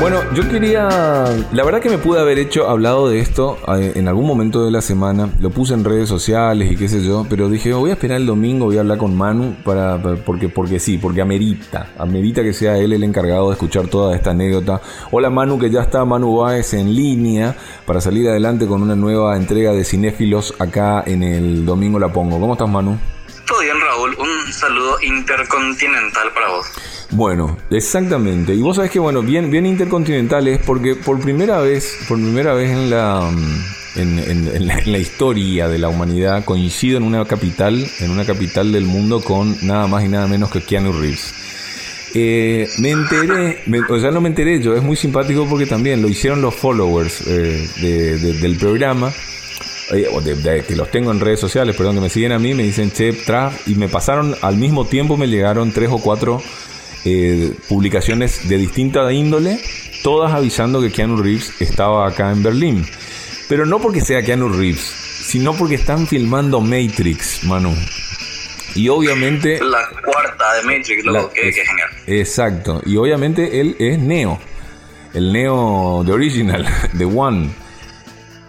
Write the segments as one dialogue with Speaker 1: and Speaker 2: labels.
Speaker 1: Bueno, yo quería. La verdad que me pude haber hecho hablado de esto eh, en algún momento de la semana. Lo puse en redes sociales y qué sé yo. Pero dije, voy a esperar el domingo, voy a hablar con Manu. Para, porque, porque sí, porque amerita. Amerita que sea él el encargado de escuchar toda esta anécdota. Hola Manu, que ya está Manu Baez en línea para salir adelante con una nueva entrega de Cinéfilos acá en el domingo La Pongo. ¿Cómo estás, Manu?
Speaker 2: Todo bien, Raúl. Un saludo intercontinental para vos.
Speaker 1: Bueno, exactamente. Y vos sabés que, bueno, bien, bien intercontinental es porque por primera vez, por primera vez en la, mm, en, la, historia de la humanidad coincido en una capital, en una capital del mundo con nada más y nada menos que Keanu Reeves. Eh, me enteré, o sea, no me enteré yo, es muy simpático porque también lo hicieron los followers eh, del programa. Eh, que los tengo en redes sociales, perdón, que me siguen a mí, me dicen che, tra, y me pasaron al mismo tiempo, me llegaron tres o cuatro eh, publicaciones de distinta índole, todas avisando que Keanu Reeves estaba acá en Berlín. Pero no porque sea Keanu Reeves, sino porque están filmando Matrix, Manu. Y obviamente...
Speaker 2: La cuarta de Matrix, lo que, es, genial.
Speaker 1: Exacto. Y obviamente él es Neo. El Neo de Original, de One.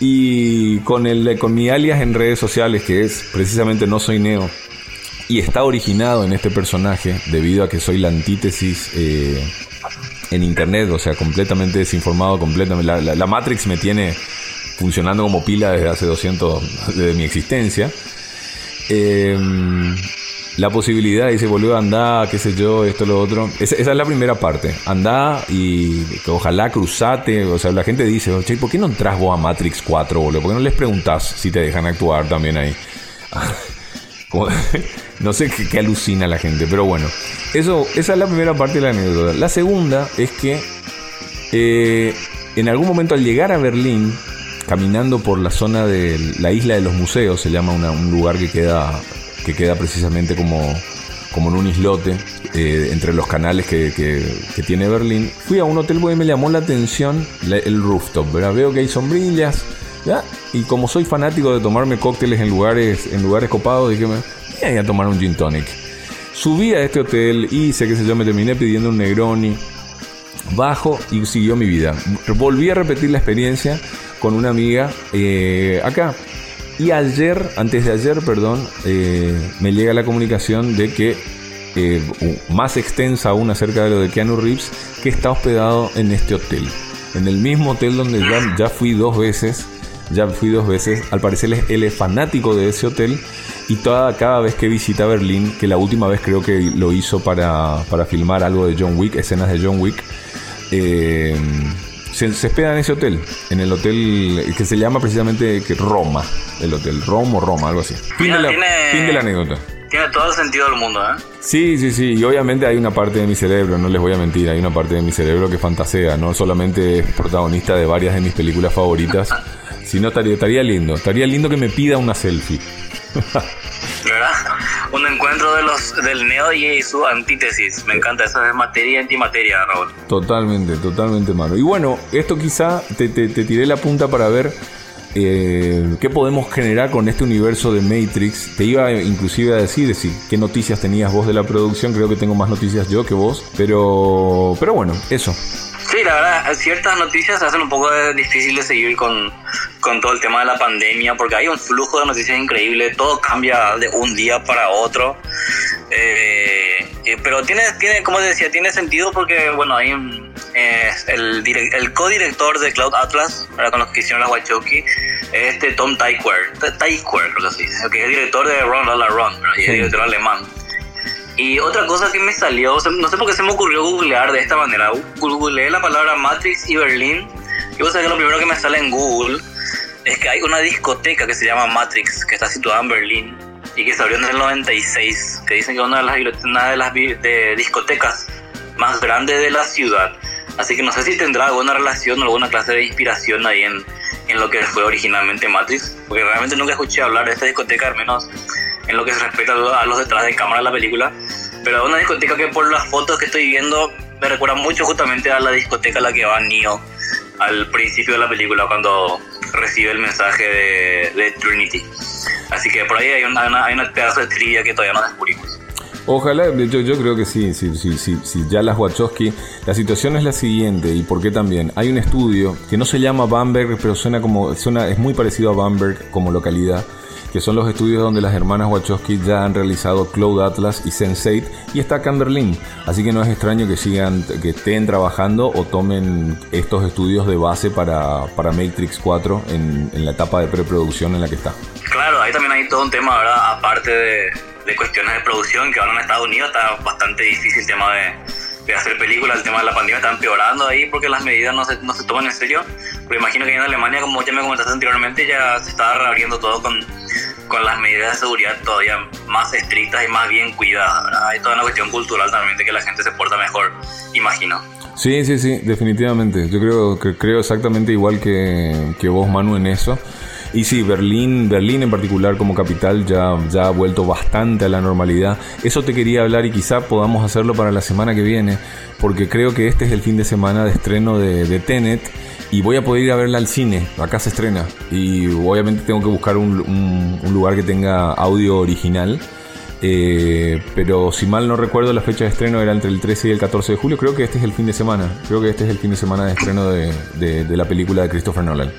Speaker 1: Y con, el, con mi alias en redes sociales, que es precisamente No Soy Neo, y está originado en este personaje debido a que soy la antítesis eh, en internet, o sea, completamente desinformado, completamente. La, Matrix me tiene funcionando como pila desde hace 200 de mi existencia. Em, la posibilidad, dice, volvió a andar, qué sé yo, esto, lo otro. Esa, es la primera parte. Andá y ojalá cruzate. O sea, la gente dice, che, ¿por qué no entras vos a Matrix 4, boludo? ¿Por qué no les preguntás si te dejan actuar también ahí? no sé qué, alucina la gente, pero bueno. Eso, esa es la primera parte de la anécdota. La segunda es que eh, en algún momento al llegar a Berlín, caminando por la zona de la isla de los museos, se llama un lugar que queda, que queda precisamente como, como en un islote eh, entre los canales que, tiene Berlín, fui a un hotel y me llamó la atención el rooftop. Veo que hay sombrillas y como soy fanático de tomarme cócteles en lugares, en lugares copados, dije, voy a tomar un gin tonic. Subí a este hotel, y sé que se yo, me terminé pidiendo un Negroni. Bajo y siguió mi vida. Volví a repetir la experiencia con una amiga eh, acá. Y ayer, antes de ayer, perdón, eh, me llega la comunicación de que, eh, más extensa aún acerca de lo de Keanu Reeves, que está hospedado en este hotel. En el mismo hotel donde ya fui dos veces ya fui dos veces. Al parecer él es fanático de ese hotel. Y toda, cada vez que visita Berlín, que la última vez creo que lo hizo para, para filmar algo de John Wick, escenas de John Wick, eh, se, se, hospeda en ese hotel, en el hotel que se llama precisamente Roma, el hotel Roma o Roma, algo así. Fin, de, la, fin de la anécdota.
Speaker 2: Tiene todo el sentido del mundo, ¿eh?
Speaker 1: Sí, sí, sí. Y obviamente hay una parte de mi cerebro, no les voy a mentir, hay una parte de mi cerebro que fantasea, no solamente es protagonista de varias de mis películas favoritas. Si no, estaría, estaría lindo. Estaría lindo que me pida una selfie.
Speaker 2: ¿Verdad? Un encuentro de los, del neo y su antítesis. Me encanta, eso es materia y antimateria, Raúl.
Speaker 1: Totalmente, totalmente, mano. Y bueno, esto quizá te, te, tiré la punta para ver eh, qué podemos generar con este universo de Matrix. Te iba inclusive a decir, decir qué noticias tenías vos de la producción. Creo que tengo más noticias yo que vos. Pero, pero bueno, eso.
Speaker 2: Sí, la verdad, ciertas noticias hacen un poco difícil de seguir con, con todo el tema de la pandemia, porque hay un flujo de noticias increíble, todo cambia de un día para otro. Eh, eh, pero tiene, tiene, como decía, tiene sentido porque, bueno, hay eh, el, el co-director de Cloud Atlas, para con los que hicieron la Wachowski, este Tom Tykwer, Tykwer, así, que es director de Run La La Run, y es director alemán. Y otra cosa que me salió, no sé por qué se me ocurrió googlear de esta manera. Googleé la palabra Matrix y Berlín. Y vos sabés que lo primero que me sale en Google es que hay una discoteca que se llama Matrix, que está situada en Berlín y que se abrió en el 96, que dicen que es una de las, una de las discotecas más grandes de la ciudad. Así que no sé si tendrá alguna relación o alguna clase de inspiración ahí en, en lo que fue originalmente Matrix, porque realmente nunca escuché hablar de esta discoteca, al menos en lo que se respecta a los detrás de cámara de la película. Pero es una discoteca que por las fotos que estoy viendo me recuerda mucho justamente a la discoteca a la que va Neo al principio de la película cuando recibe el mensaje de, Trinity. Así que por ahí hay una, hay una pedazo de trivia que todavía no descubrimos.
Speaker 1: Ojalá, yo, yo creo que sí, sí, sí, sí, sí, ya las Wachowski, la situación es la siguiente, y por qué también. Hay un estudio que no se llama Bamberg, pero suena como, suena, es muy parecido a Bamberg como localidad, que son los estudios donde las hermanas Wachowski ya han realizado Cloud Atlas y Sense8, y está Canderlin. Así que no es extraño que sigan, que estén trabajando o tomen estos estudios de base para, para Matrix 4 en, en la etapa de preproducción en la que está.
Speaker 2: Claro, ahí también hay todo un tema, ¿verdad? Aparte de de cuestiones de producción que ahora en Estados Unidos está bastante difícil el tema de, de hacer películas, el tema de la pandemia está empeorando ahí porque las medidas no se, no se toman en serio. Pero imagino que en Alemania, como ya me comentaste anteriormente, ya se está reabriendo todo con, con las medidas de seguridad todavía más estrictas y más bien cuidadas. Hay toda una cuestión cultural también de que la gente se porta mejor, imagino.
Speaker 1: Sí, sí, sí, definitivamente. Yo creo que creo exactamente igual que, que vos, Manu, en eso. Y sí, Berlín, Berlín en particular como capital ya, ya ha vuelto bastante a la normalidad. Eso te quería hablar y quizá podamos hacerlo para la semana que viene, porque creo que este es el fin de semana de estreno de, de Tenet y voy a poder ir a verla al cine. Acá se estrena y obviamente tengo que buscar un, lugar que tenga audio original. Eh, pero si mal no recuerdo, la fecha de estreno era entre el 13 y el 14 de julio. Creo que este es el fin de semana. Creo que este es el fin de semana de estreno de la película de Christopher Nolan.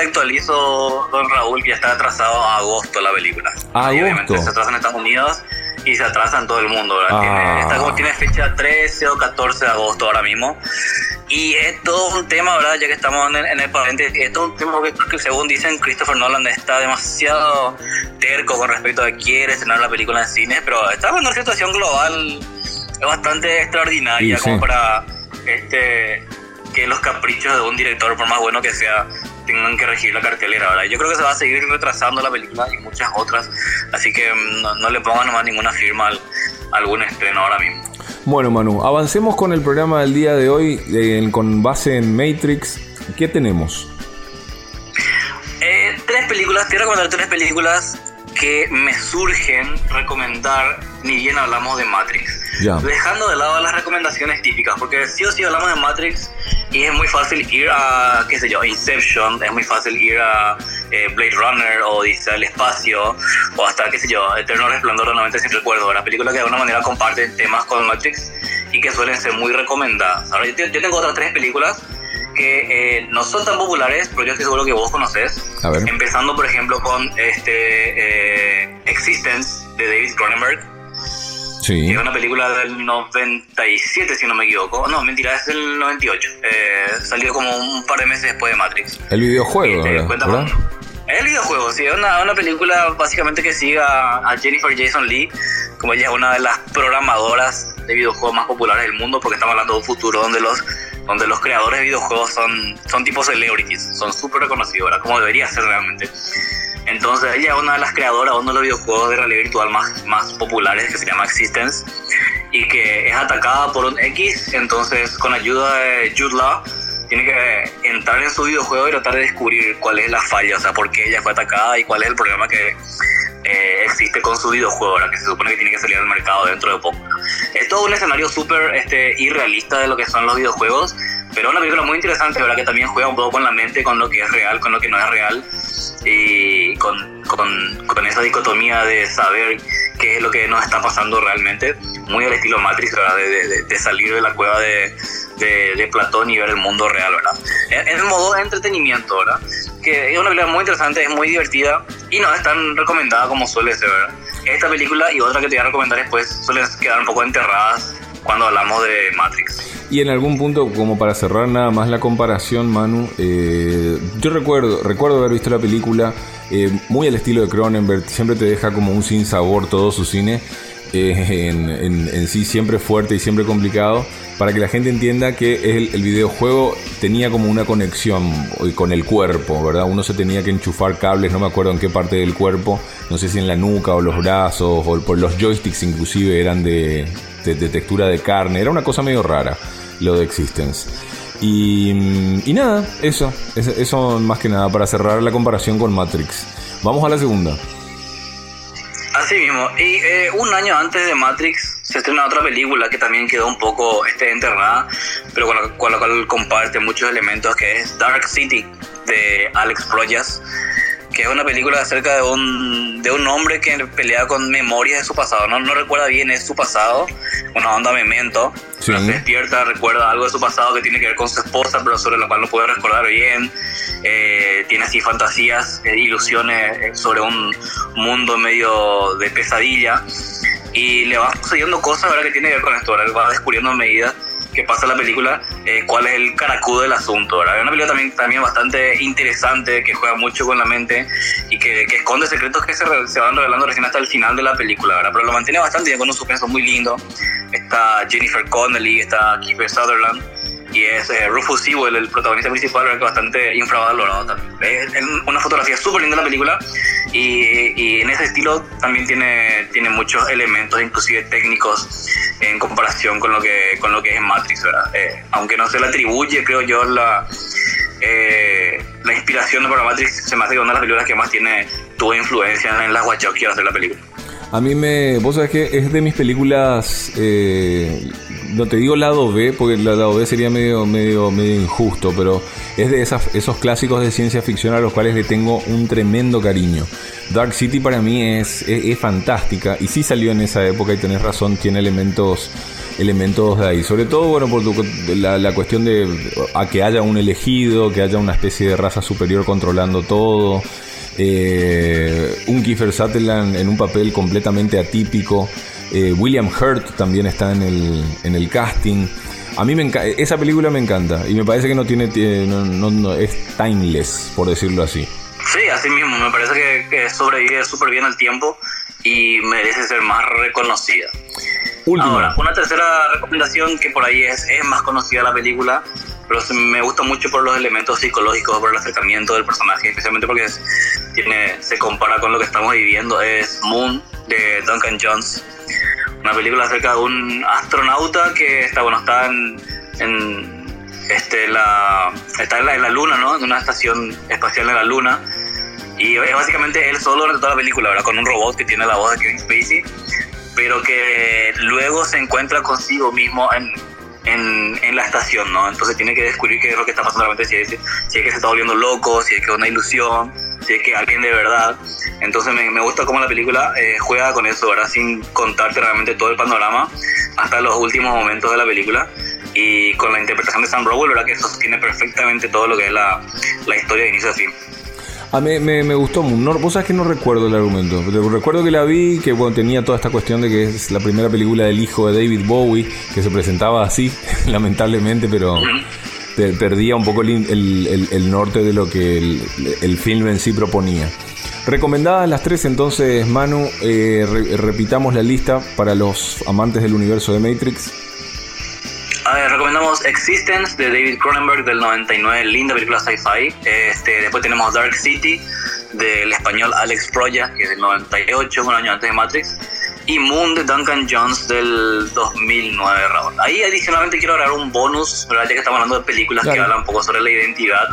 Speaker 2: Te actualizo, don Raúl, que ya está atrasado a agosto la película.
Speaker 1: ¿A agosto?
Speaker 2: Se atrasa en Estados Unidos y se atrasa en todo el mundo. Tiene, ah. como tiene fecha 13 o 14 de agosto ahora mismo. Y es todo un tema, ¿verdad? Ya que estamos en el, en paréntesis, es todo un tema que, según dicen Christopher Nolan está demasiado terco con respecto a que quiere estrenar la película en cine, pero está en una situación global bastante extraordinaria como para este que los caprichos de un director, por más bueno que sea, tengan que regir la cartelera, ¿verdad? Yo creo que se va a seguir retrasando la película y muchas otras, así que mm, no, le pongan nomás ninguna firma al, a algún estreno ahora mismo.
Speaker 1: Bueno, Manu, avancemos con el programa del día de hoy eh, con base en Matrix. ¿Qué tenemos?
Speaker 2: Eh, tres películas, quiero recomendar tres películas que me surgen recomendar ni bien hablamos de Matrix. Dejando de lado las recomendaciones típicas, porque sí o sí hablamos de Matrix y es muy fácil ir a, qué sé yo, Inception, es muy fácil ir a eh, Blade Runner o dice el espacio, o hasta, qué sé yo, Eterno Resplandor de 90 sin recuerdo, la película que de alguna manera comparte temas con Matrix y que suelen ser muy recomendadas. Ahora, yo, tengo otras tres películas que eh, no son tan populares, pero yo estoy seguro que vos conoces. Empezando, por ejemplo, con este eh, Existence de David Cronenberg es una película del 97, si no me equivoco. No, mentira, es del 98. Eh, salió como un par de meses después de Matrix.
Speaker 1: El videojuego,
Speaker 2: este, ¿verdad? El videojuego, sí, es una, una, película básicamente que sigue a, Jennifer Jason Lee, como ella es una de las programadoras de videojuegos más populares del mundo, porque estamos hablando de un futuro donde los donde los creadores de videojuegos son, son tipo celebrities, son súper reconocidos, ¿verdad? Como debería ser realmente. Entonces ella es una de las creadoras, uno de los videojuegos de realidad virtual más, más populares que se llama Existence y que es atacada por un X, entonces con ayuda de Jude Law tiene que entrar en su videojuego y tratar de descubrir cuál es la falla, o sea, por qué ella fue atacada y cuál es el problema que eh, existe con su videojuego, que se supone que tiene que salir al mercado dentro de poco. Es todo un escenario súper este, irrealista de lo que son los videojuegos, pero una película muy interesante, ¿verdad? Que también juega un poco con la mente, con lo que es real, con lo que no es real y con, con, con, esa dicotomía de saber qué es lo que nos está pasando realmente, muy al estilo Matrix, ¿verdad? De, de, salir de la cueva de, de, Platón y ver el mundo real, ¿verdad? En, el modo de entretenimiento, ¿verdad? Que es una película muy interesante, es muy divertida y no es tan recomendada como suele ser, ¿verdad? Esta película y otra que te voy a recomendar después suelen quedar un poco enterradas cuando hablamos de Matrix.
Speaker 1: Y en algún punto, como para cerrar nada más la comparación, Manu, eh, yo recuerdo, recuerdo haber visto la película eh, muy al estilo de Cronenberg, siempre te deja como un sin sabor todo su cine, eh, en, sí siempre fuerte y siempre complicado, para que la gente entienda que el, el, videojuego tenía como una conexión con el cuerpo, ¿verdad? Uno se tenía que enchufar cables, no me acuerdo en qué parte del cuerpo, no sé si en la nuca o los brazos, o por los joysticks inclusive eran de, de textura de carne, era una cosa medio rara lo de Existence. Y, y nada, eso, eso más que nada para cerrar la comparación con Matrix. Vamos a la segunda.
Speaker 2: Así mismo, y eh, un año antes de Matrix se estrena otra película que también quedó un poco este, enterrada, pero con la, con la cual comparte muchos elementos, que es Dark City de Alex Proyas que es una película acerca de un, de un hombre que pelea con memorias de su pasado. No, no recuerda bien es su pasado, una onda memento. Se despierta, recuerda algo de su pasado que tiene que ver con su esposa, pero sobre lo cual no puede recordar bien. Eh, tiene así fantasías, eh, ilusiones sobre un mundo medio de pesadilla. Y le va sucediendo cosas ¿verdad? que tiene que ver con esto. Él va descubriendo medidas que pasa la película, eh, cuál es el caracudo del asunto. ¿verdad? Es una película también, también bastante interesante, que juega mucho con la mente y que, que esconde secretos que se, van revelando recién hasta el final de la película, ¿verdad? pero lo mantiene bastante bien con un suspenso muy lindo. Está Jennifer Connelly, está Kiefer Sutherland y es eh, Rufus Sewell, el protagonista principal, bastante infravalorado también. Es una fotografía súper linda la película y, y, en ese estilo también tiene, tiene muchos elementos, inclusive técnicos, en comparación con lo que, con lo que es Matrix, ¿verdad? Eh, aunque no se le atribuye, creo yo, la, eh, la inspiración para Matrix, se me hace que una de las películas que más tiene, tuvo influencia en las al hacer la película.
Speaker 1: A mí me. Vos sabés que es de mis películas. Eh, no te digo lado B, porque el lado B sería medio, medio, medio injusto, pero es de esas, esos clásicos de ciencia ficción a los cuales le tengo un tremendo cariño. Dark City para mí es, es, fantástica y sí salió en esa época y tenés razón, tiene elementos elementos de ahí. Sobre todo, bueno, por la, la, cuestión de a que haya un elegido, que haya una especie de raza superior controlando todo. Eh, un Kiefer Sutherland en un papel completamente atípico. Eh, William Hurt también está en el, en el casting. A mí me esa película me encanta y me parece que no tiene, no, no, es timeless, por decirlo así.
Speaker 2: Sí, así mismo, me parece que, que sobrevive súper bien al tiempo y merece ser más reconocida. Ahora, una tercera recomendación que por ahí es, es más conocida la película, pero me gusta mucho por los elementos psicológicos, por el acercamiento del personaje, especialmente porque tiene, se compara con lo que estamos viviendo, es Moon de Duncan Jones una película acerca de un astronauta que está, bueno, está en, este, la, está en la, luna, ¿no? En una estación espacial en la luna. Y es básicamente él solo durante toda la película, ¿verdad? Con un robot que tiene la voz de Kevin Spacey, pero que luego se encuentra consigo mismo en, en, en, la estación, ¿no? Entonces tiene que descubrir qué es lo que está pasando realmente, si es, si es que se está volviendo loco, si es que es una ilusión, si es que alguien de verdad. Entonces me, me gusta cómo la película eh, juega con eso, ¿verdad? Sin contarte realmente todo el panorama hasta los últimos momentos de la película y con la interpretación de Sam Rockwell, ¿verdad? Que sostiene perfectamente todo lo que es la, la historia de inicio a fin.
Speaker 1: A mí me, me, gustó no, Vos sabés que no recuerdo el argumento. Recuerdo que la vi, que bueno, tenía toda esta cuestión de que es la primera película del hijo de David Bowie, que se presentaba así, lamentablemente, pero perdía un poco el, el, el, norte de lo que el, el film en sí proponía. Recomendadas las tres, entonces, Manu, eh, repitamos la lista para los amantes del universo de Matrix.
Speaker 2: A ver, recomendamos Existence de David Cronenberg del 99, linda película sci-fi. Este, después tenemos Dark City del español Alex Proya, que es del 98, un año antes de Matrix. Y Moon de Duncan Jones del 2009, Raúl. Ahí adicionalmente quiero agregar un bonus, ¿verdad? ya que estamos hablando de películas que hablan un poco sobre la identidad.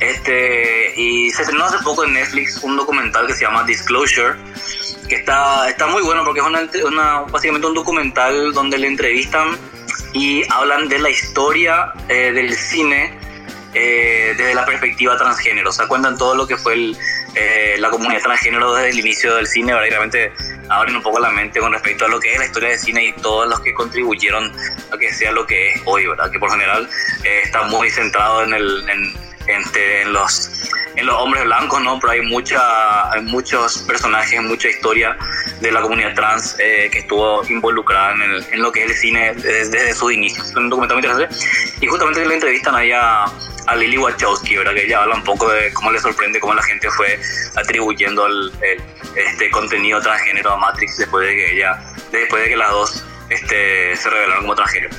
Speaker 2: Este, y se estrenó hace poco en Netflix un documental que se llama Disclosure, que está, está muy bueno porque es una, básicamente un documental donde le entrevistan y hablan de la historia eh, del cine eh, desde la perspectiva transgénero. O sea, cuentan todo lo que fue eh, la comunidad transgénero desde el inicio del cine, ¿verdad? Y realmente abren un poco la mente con respecto a lo que es la historia del cine y todos los que contribuyeron a que sea lo que es hoy, ¿verdad? Que por general está muy centrado en el en los en los hombres blancos, ¿no? Pero hay mucha, hay muchos personajes, mucha historia de la comunidad trans eh, que estuvo involucrada en, el, en, lo que es el cine desde, su inicio. Es un documental muy interesante. Y justamente le entrevistan ahí a, a Lily Wachowski, ¿verdad? Que ella habla un poco de cómo le sorprende cómo la gente fue atribuyendo el, este contenido transgénero a Matrix después de que ella, después de que las dos este, se revelaron como transgénero.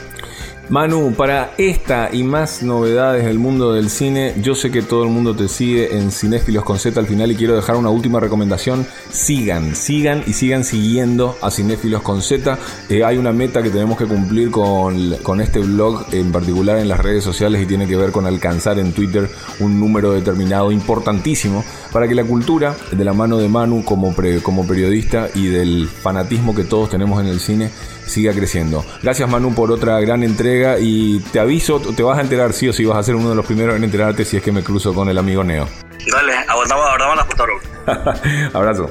Speaker 1: Manu, para esta y más novedades del mundo del cine, yo sé que todo el mundo te sigue en Cinéfilos con Z al final y quiero dejar una última recomendación. Sigan, sigan y sigan siguiendo a Cinéfilos con Z. Eh, hay una meta que tenemos que cumplir con, con, este blog, en particular en las redes sociales, y tiene que ver con alcanzar en Twitter un número determinado importantísimo para que la cultura, de la mano de Manu como, como periodista y del fanatismo que todos tenemos en el cine, siga creciendo. Gracias Manu por otra gran entrega y te aviso, te vas a enterar sí o sí, vas a ser uno de los primeros en enterarte si es que me cruzo con el amigo Neo.
Speaker 2: Dale, aguantamos, aguantamos la foto.
Speaker 1: Abrazo.